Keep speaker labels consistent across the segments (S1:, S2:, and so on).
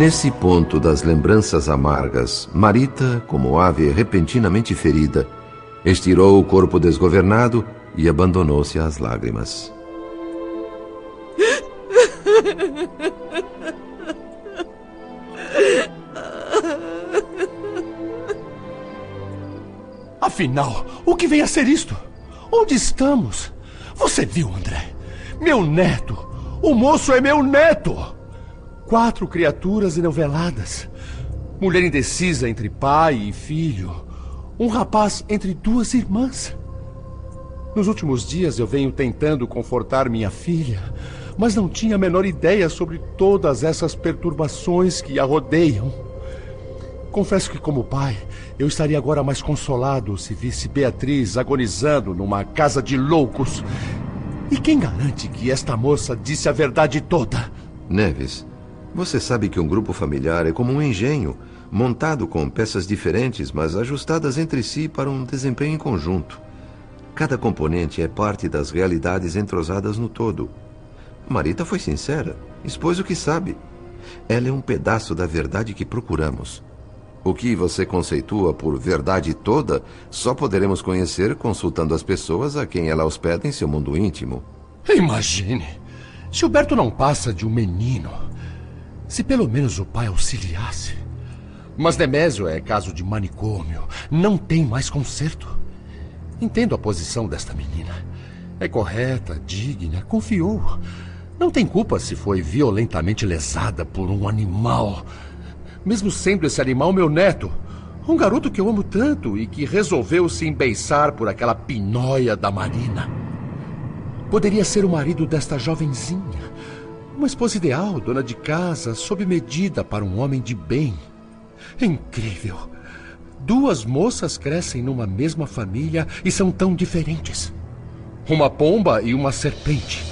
S1: Nesse ponto das lembranças amargas, Marita, como ave repentinamente ferida, estirou o corpo desgovernado e abandonou-se às lágrimas.
S2: Afinal, o que vem a ser isto? Onde estamos? Você viu, André? Meu neto! O moço é meu neto! Quatro criaturas enoveladas. Mulher indecisa entre pai e filho. Um rapaz entre duas irmãs. Nos últimos dias eu venho tentando confortar minha filha, mas não tinha a menor ideia sobre todas essas perturbações que a rodeiam. Confesso que, como pai, eu estaria agora mais consolado se visse Beatriz agonizando numa casa de loucos. E quem garante que esta moça disse a verdade toda?
S1: Neves, você sabe que um grupo familiar é como um engenho, montado com peças diferentes, mas ajustadas entre si para um desempenho em conjunto. Cada componente é parte das realidades entrosadas no todo. Marita foi sincera, expôs o que sabe. Ela é um pedaço da verdade que procuramos. O que você conceitua por verdade toda só poderemos conhecer consultando as pessoas a quem ela hospeda em seu mundo íntimo.
S2: Imagine! Gilberto não passa de um menino. Se pelo menos o pai auxiliasse. Mas Nemésio é caso de manicômio. Não tem mais conserto. Entendo a posição desta menina. É correta, digna, confiou. Não tem culpa se foi violentamente lesada por um animal mesmo sendo esse animal meu neto. Um garoto que eu amo tanto e que resolveu se embeiçar por aquela pinóia da Marina. Poderia ser o marido desta jovenzinha. Uma esposa ideal, dona de casa, sob medida para um homem de bem. Incrível. Duas moças crescem numa mesma família e são tão diferentes. Uma pomba e uma serpente.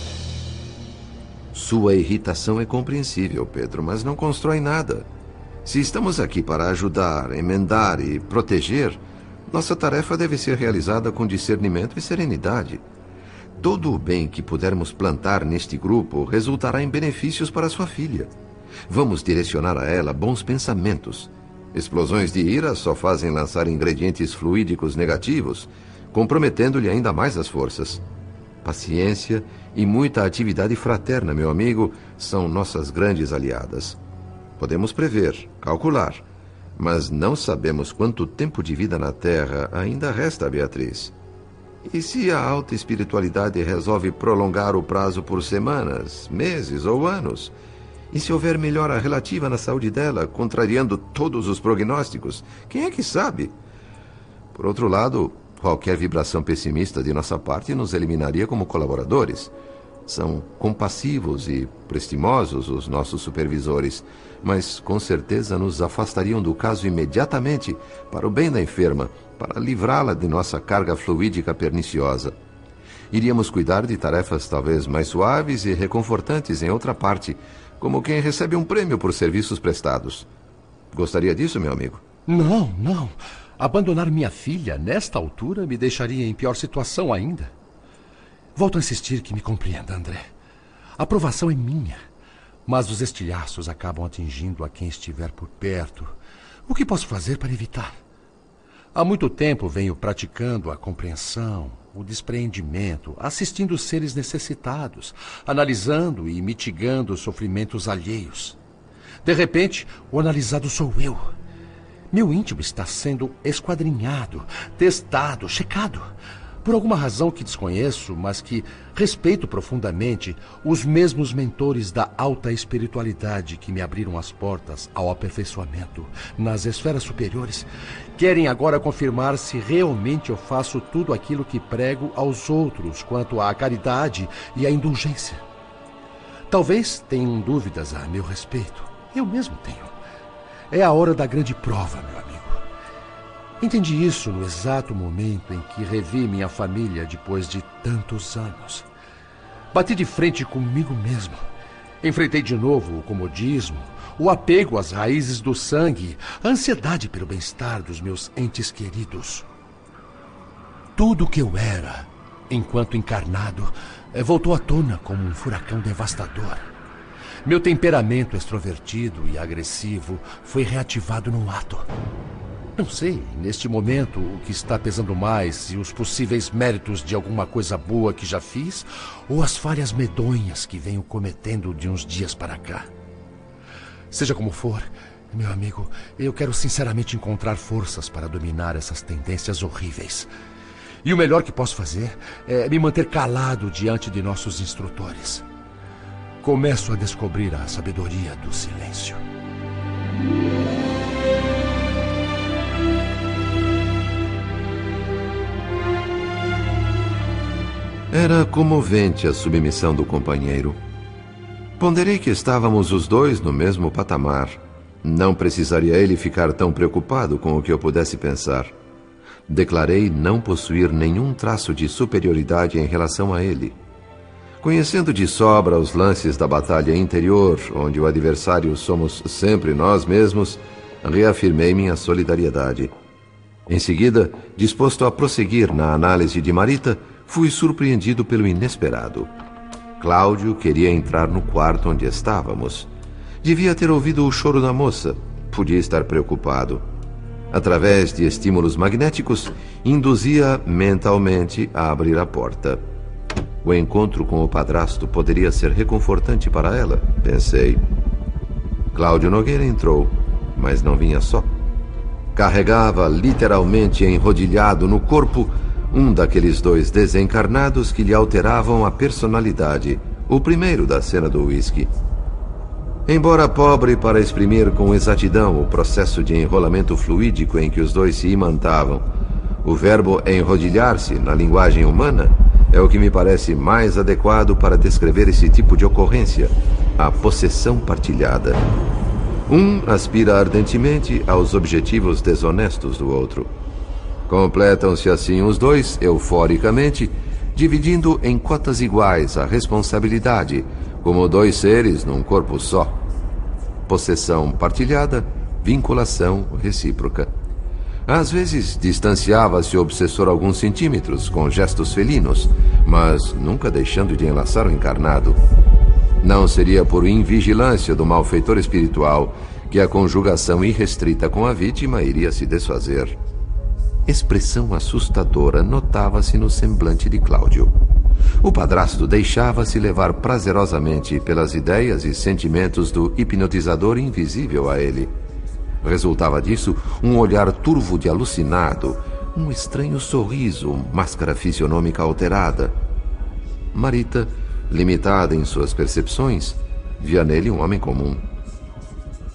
S1: Sua irritação é compreensível, Pedro, mas não constrói nada. Se estamos aqui para ajudar, emendar e proteger, nossa tarefa deve ser realizada com discernimento e serenidade. Todo o bem que pudermos plantar neste grupo resultará em benefícios para sua filha. Vamos direcionar a ela bons pensamentos. Explosões de ira só fazem lançar ingredientes fluídicos negativos, comprometendo-lhe ainda mais as forças. Paciência e muita atividade fraterna, meu amigo, são nossas grandes aliadas. Podemos prever, calcular, mas não sabemos quanto tempo de vida na Terra ainda resta a Beatriz. E se a alta espiritualidade resolve prolongar o prazo por semanas, meses ou anos? E se houver melhora relativa na saúde dela, contrariando todos os prognósticos? Quem é que sabe? Por outro lado, qualquer vibração pessimista de nossa parte nos eliminaria como colaboradores. São compassivos e prestimosos os nossos supervisores, mas com certeza nos afastariam do caso imediatamente para o bem da enferma, para livrá-la de nossa carga fluídica perniciosa. Iríamos cuidar de tarefas talvez mais suaves e reconfortantes em outra parte, como quem recebe um prêmio por serviços prestados. Gostaria disso, meu amigo?
S2: Não, não. Abandonar minha filha nesta altura me deixaria em pior situação ainda. Volto a insistir que me compreenda, André. A aprovação é minha, mas os estilhaços acabam atingindo a quem estiver por perto. O que posso fazer para evitar? Há muito tempo venho praticando a compreensão, o despreendimento, assistindo seres necessitados, analisando e mitigando os sofrimentos alheios. De repente, o analisado sou eu. Meu íntimo está sendo esquadrinhado, testado, checado. Por alguma razão que desconheço, mas que respeito profundamente, os mesmos mentores da alta espiritualidade que me abriram as portas ao aperfeiçoamento nas esferas superiores querem agora confirmar se realmente eu faço tudo aquilo que prego aos outros quanto à caridade e à indulgência. Talvez tenham dúvidas a meu respeito. Eu mesmo tenho. É a hora da grande prova, meu amigo. Entendi isso no exato momento em que revi minha família depois de tantos anos. Bati de frente comigo mesmo. Enfrentei de novo o comodismo, o apego às raízes do sangue, a ansiedade pelo bem-estar dos meus entes queridos. Tudo o que eu era, enquanto encarnado, eh, voltou à tona como um furacão devastador. Meu temperamento extrovertido e agressivo foi reativado no ato. Não sei, neste momento, o que está pesando mais, se os possíveis méritos de alguma coisa boa que já fiz ou as falhas medonhas que venho cometendo de uns dias para cá. Seja como for, meu amigo, eu quero sinceramente encontrar forças para dominar essas tendências horríveis. E o melhor que posso fazer é me manter calado diante de nossos instrutores. Começo a descobrir a sabedoria do silêncio.
S1: Era comovente a submissão do companheiro. Ponderei que estávamos os dois no mesmo patamar. Não precisaria ele ficar tão preocupado com o que eu pudesse pensar. Declarei não possuir nenhum traço de superioridade em relação a ele. Conhecendo de sobra os lances da batalha interior, onde o adversário somos sempre nós mesmos, reafirmei minha solidariedade. Em seguida, disposto a prosseguir na análise de Marita, fui surpreendido pelo inesperado. Cláudio queria entrar no quarto onde estávamos. Devia ter ouvido o choro da moça. Podia estar preocupado. Através de estímulos magnéticos, induzia mentalmente a abrir a porta. O encontro com o padrasto poderia ser reconfortante para ela, pensei. Cláudio Nogueira entrou, mas não vinha só. Carregava literalmente enrodilhado no corpo um daqueles dois desencarnados que lhe alteravam a personalidade, o primeiro da cena do uísque. Embora pobre para exprimir com exatidão o processo de enrolamento fluídico em que os dois se imantavam, o verbo enrodilhar-se, na linguagem humana, é o que me parece mais adequado para descrever esse tipo de ocorrência, a possessão partilhada. Um aspira ardentemente aos objetivos desonestos do outro. Completam-se assim os dois, euforicamente, dividindo em cotas iguais a responsabilidade, como dois seres num corpo só. Possessão partilhada, vinculação recíproca. Às vezes distanciava-se o obsessor alguns centímetros com gestos felinos, mas nunca deixando de enlaçar o encarnado. Não seria por invigilância do malfeitor espiritual que a conjugação irrestrita com a vítima iria se desfazer expressão assustadora notava-se no semblante de Cláudio. O padrasto deixava-se levar prazerosamente pelas ideias e sentimentos do hipnotizador invisível a ele. Resultava disso um olhar turvo de alucinado, um estranho sorriso, máscara fisionômica alterada. Marita, limitada em suas percepções, via nele um homem comum.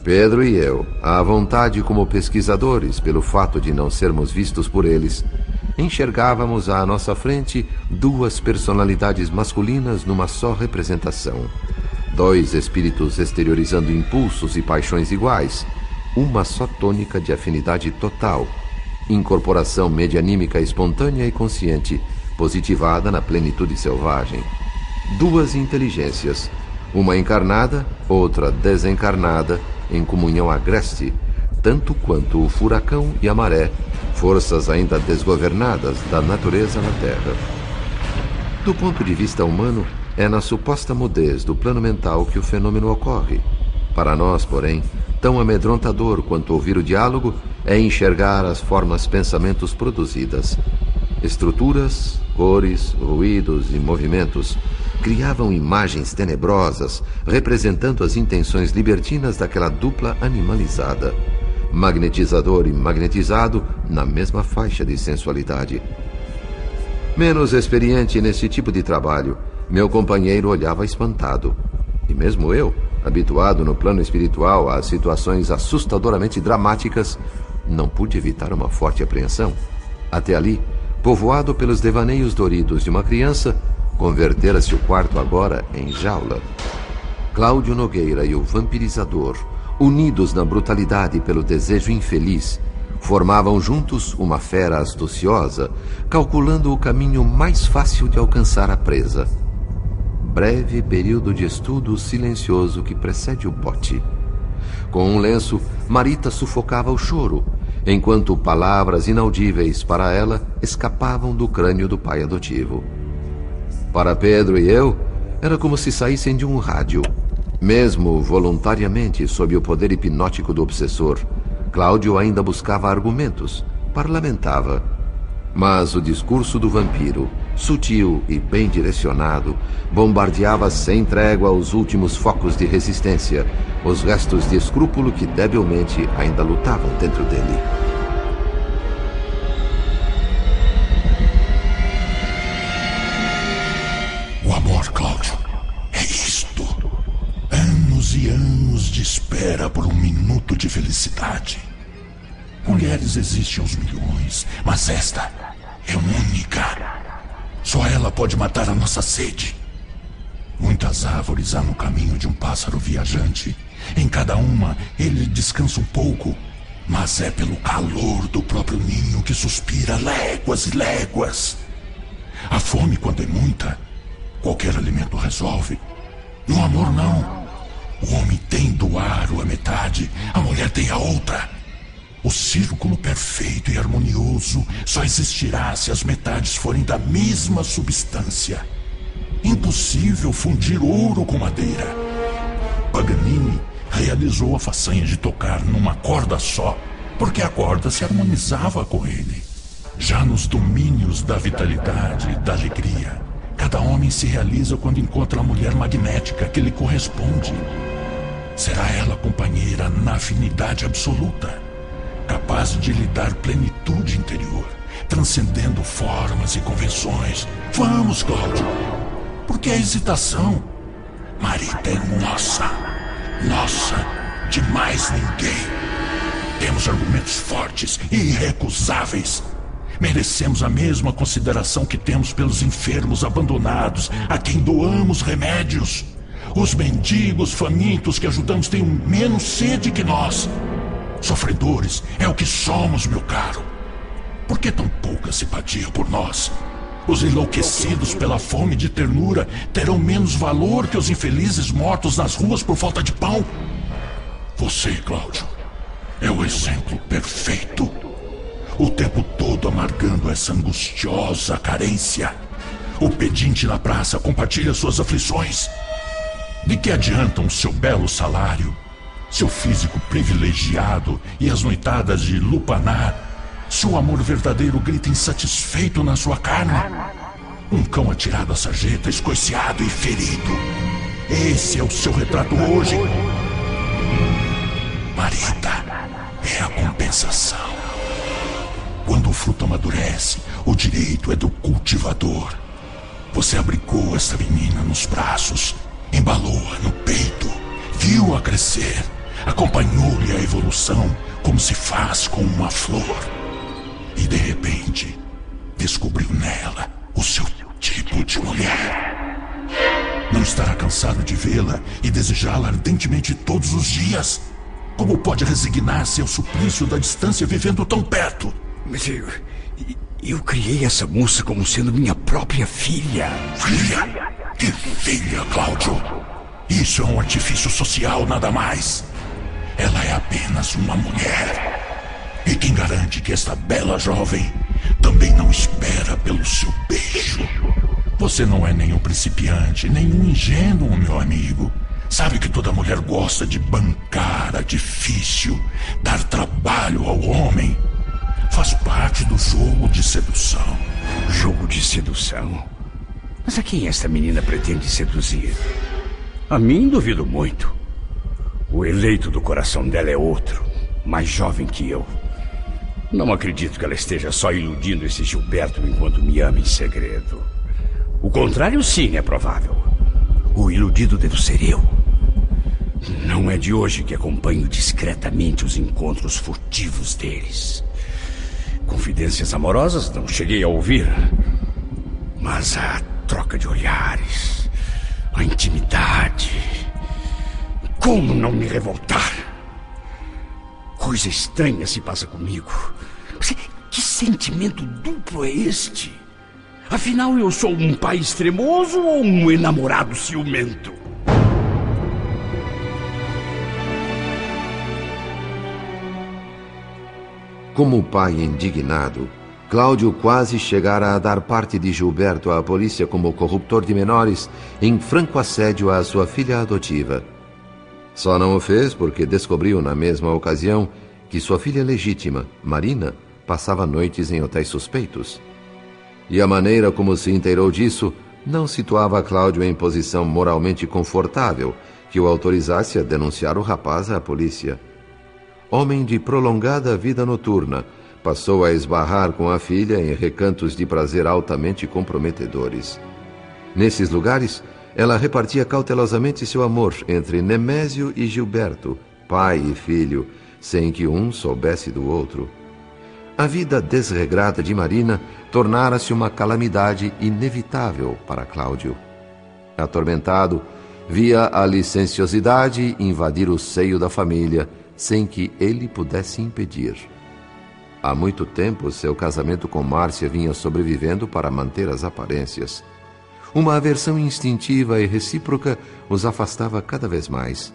S1: Pedro e eu, à vontade como pesquisadores, pelo fato de não sermos vistos por eles, enxergávamos à nossa frente duas personalidades masculinas numa só representação. Dois espíritos exteriorizando impulsos e paixões iguais, uma só tônica de afinidade total, incorporação medianímica espontânea e consciente, positivada na plenitude selvagem. Duas inteligências, uma encarnada, outra desencarnada, em comunhão agreste, tanto quanto o furacão e a maré, forças ainda desgovernadas da natureza na Terra. Do ponto de vista humano, é na suposta mudez do plano mental que o fenômeno ocorre. Para nós, porém, tão amedrontador quanto ouvir o diálogo é enxergar as formas pensamentos produzidas. Estruturas, cores, ruídos e movimentos criavam imagens tenebrosas representando as intenções libertinas daquela dupla animalizada. Magnetizador e magnetizado na mesma faixa de sensualidade. Menos experiente nesse tipo de trabalho, meu companheiro olhava espantado. E mesmo eu, habituado no plano espiritual a situações assustadoramente dramáticas, não pude evitar uma forte apreensão. Até ali, povoado pelos devaneios doridos de uma criança, Convertera-se o quarto agora em jaula. Cláudio Nogueira e o vampirizador, unidos na brutalidade pelo desejo infeliz, formavam juntos uma fera astuciosa, calculando o caminho mais fácil de alcançar a presa. Breve período de estudo silencioso que precede o bote. Com um lenço, Marita sufocava o choro, enquanto palavras inaudíveis para ela escapavam do crânio do pai adotivo. Para Pedro e eu, era como se saíssem de um rádio. Mesmo voluntariamente sob o poder hipnótico do obsessor, Cláudio ainda buscava argumentos, parlamentava. Mas o discurso do vampiro, sutil e bem direcionado, bombardeava sem trégua os últimos focos de resistência, os restos de escrúpulo que debilmente ainda lutavam dentro dele.
S3: 12 anos de espera por um minuto de felicidade. Mulheres existem aos milhões, mas esta é única. Só ela pode matar a nossa sede. Muitas árvores há no caminho de um pássaro viajante. Em cada uma, ele descansa um pouco, mas é pelo calor do próprio ninho que suspira léguas e léguas. A fome, quando é muita, qualquer alimento resolve. No amor, não. O homem tem do aro a metade, a mulher tem a outra. O círculo perfeito e harmonioso só existirá se as metades forem da mesma substância. Impossível fundir ouro com madeira. Paganini realizou a façanha de tocar numa corda só, porque a corda se harmonizava com ele. Já nos domínios da vitalidade e da alegria, cada homem se realiza quando encontra a mulher magnética que lhe corresponde. Será ela companheira na afinidade absoluta capaz de lhe dar plenitude interior, transcendendo formas e convenções. Vamos, Cláudio. Por que a hesitação? Marita é nossa. Nossa, de mais ninguém. Temos argumentos fortes e irrecusáveis. Merecemos a mesma consideração que temos pelos enfermos abandonados, a quem doamos remédios. Os mendigos famintos que ajudamos têm menos sede que nós. Sofredores é o que somos, meu caro. Por que tão pouca simpatia por nós? Os enlouquecidos pela fome de ternura terão menos valor que os infelizes mortos nas ruas por falta de pão? Você, Cláudio, é o exemplo perfeito. O tempo todo amargando essa angustiosa carência. O pedinte na praça compartilha suas aflições. De que adiantam seu belo salário seu físico privilegiado e as noitadas de lupanar, seu amor verdadeiro grita insatisfeito na sua carne. Um cão atirado à sarjeta, escoiciado e ferido. Esse é o seu retrato hoje. Marita, é a compensação. Quando o fruto amadurece, o direito é do cultivador. Você abrigou essa menina nos braços, embalou-a no peito, viu-a crescer acompanhou-lhe a evolução como se faz com uma flor. E de repente, descobriu nela o seu tipo de mulher. Não estará cansado de vê-la e desejá-la ardentemente todos os dias? Como pode resignar-se ao suplício da distância vivendo tão perto?
S4: Mas eu. Eu criei essa moça como sendo minha própria filha.
S3: Filha? Que filha, Cláudio? Isso é um artifício social, nada mais. Ela é apenas uma mulher. E quem garante que esta bela jovem também não espera pelo seu beijo? Você não é nenhum principiante, nenhum ingênuo, meu amigo. Sabe que toda mulher gosta de bancar a difícil, dar trabalho ao homem. Faz parte do jogo de sedução.
S4: Jogo de sedução? Mas a quem esta menina pretende seduzir? A mim duvido muito. O eleito do coração dela é outro, mais jovem que eu. Não acredito que ela esteja só iludindo esse Gilberto enquanto me ama em segredo. O contrário, sim, é provável. O iludido devo ser eu. Não é de hoje que acompanho discretamente os encontros furtivos deles. Confidências amorosas não cheguei a ouvir. Mas a troca de olhares, a intimidade, como não me revoltar? Coisa estranha se passa comigo. Que sentimento duplo é este? Afinal, eu sou um pai extremoso ou um enamorado ciumento?
S1: Como pai indignado, Cláudio quase chegara a dar parte de Gilberto à polícia como corruptor de menores em franco assédio à sua filha adotiva. Só não o fez porque descobriu na mesma ocasião que sua filha legítima, Marina, passava noites em hotéis suspeitos. E a maneira como se inteirou disso não situava Cláudio em posição moralmente confortável que o autorizasse a denunciar o rapaz à polícia. Homem de prolongada vida noturna, passou a esbarrar com a filha em recantos de prazer altamente comprometedores. Nesses lugares, ela repartia cautelosamente seu amor entre Nemésio e Gilberto, pai e filho, sem que um soubesse do outro. A vida desregrada de Marina tornara-se uma calamidade inevitável para Cláudio. Atormentado, via a licenciosidade invadir o seio da família sem que ele pudesse impedir. Há muito tempo, seu casamento com Márcia vinha sobrevivendo para manter as aparências. Uma aversão instintiva e recíproca os afastava cada vez mais.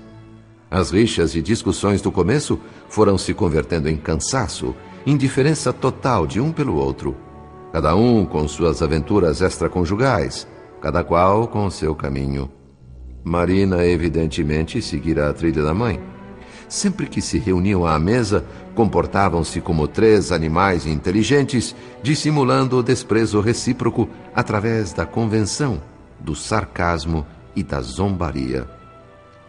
S1: As rixas e discussões do começo foram se convertendo em cansaço, indiferença total de um pelo outro. Cada um com suas aventuras extraconjugais, cada qual com seu caminho. Marina, evidentemente, seguira a trilha da mãe. Sempre que se reuniam à mesa, comportavam-se como três animais inteligentes, dissimulando o desprezo recíproco através da convenção, do sarcasmo e da zombaria.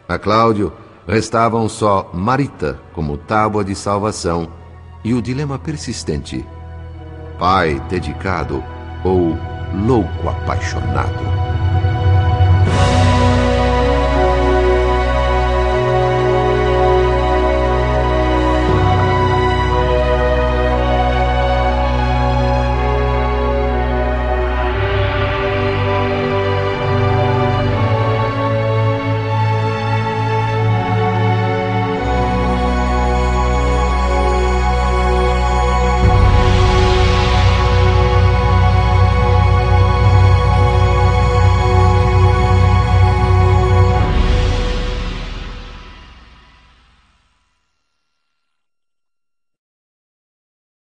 S1: A Cláudio restavam só Marita como tábua de salvação e o dilema persistente: pai dedicado ou louco apaixonado.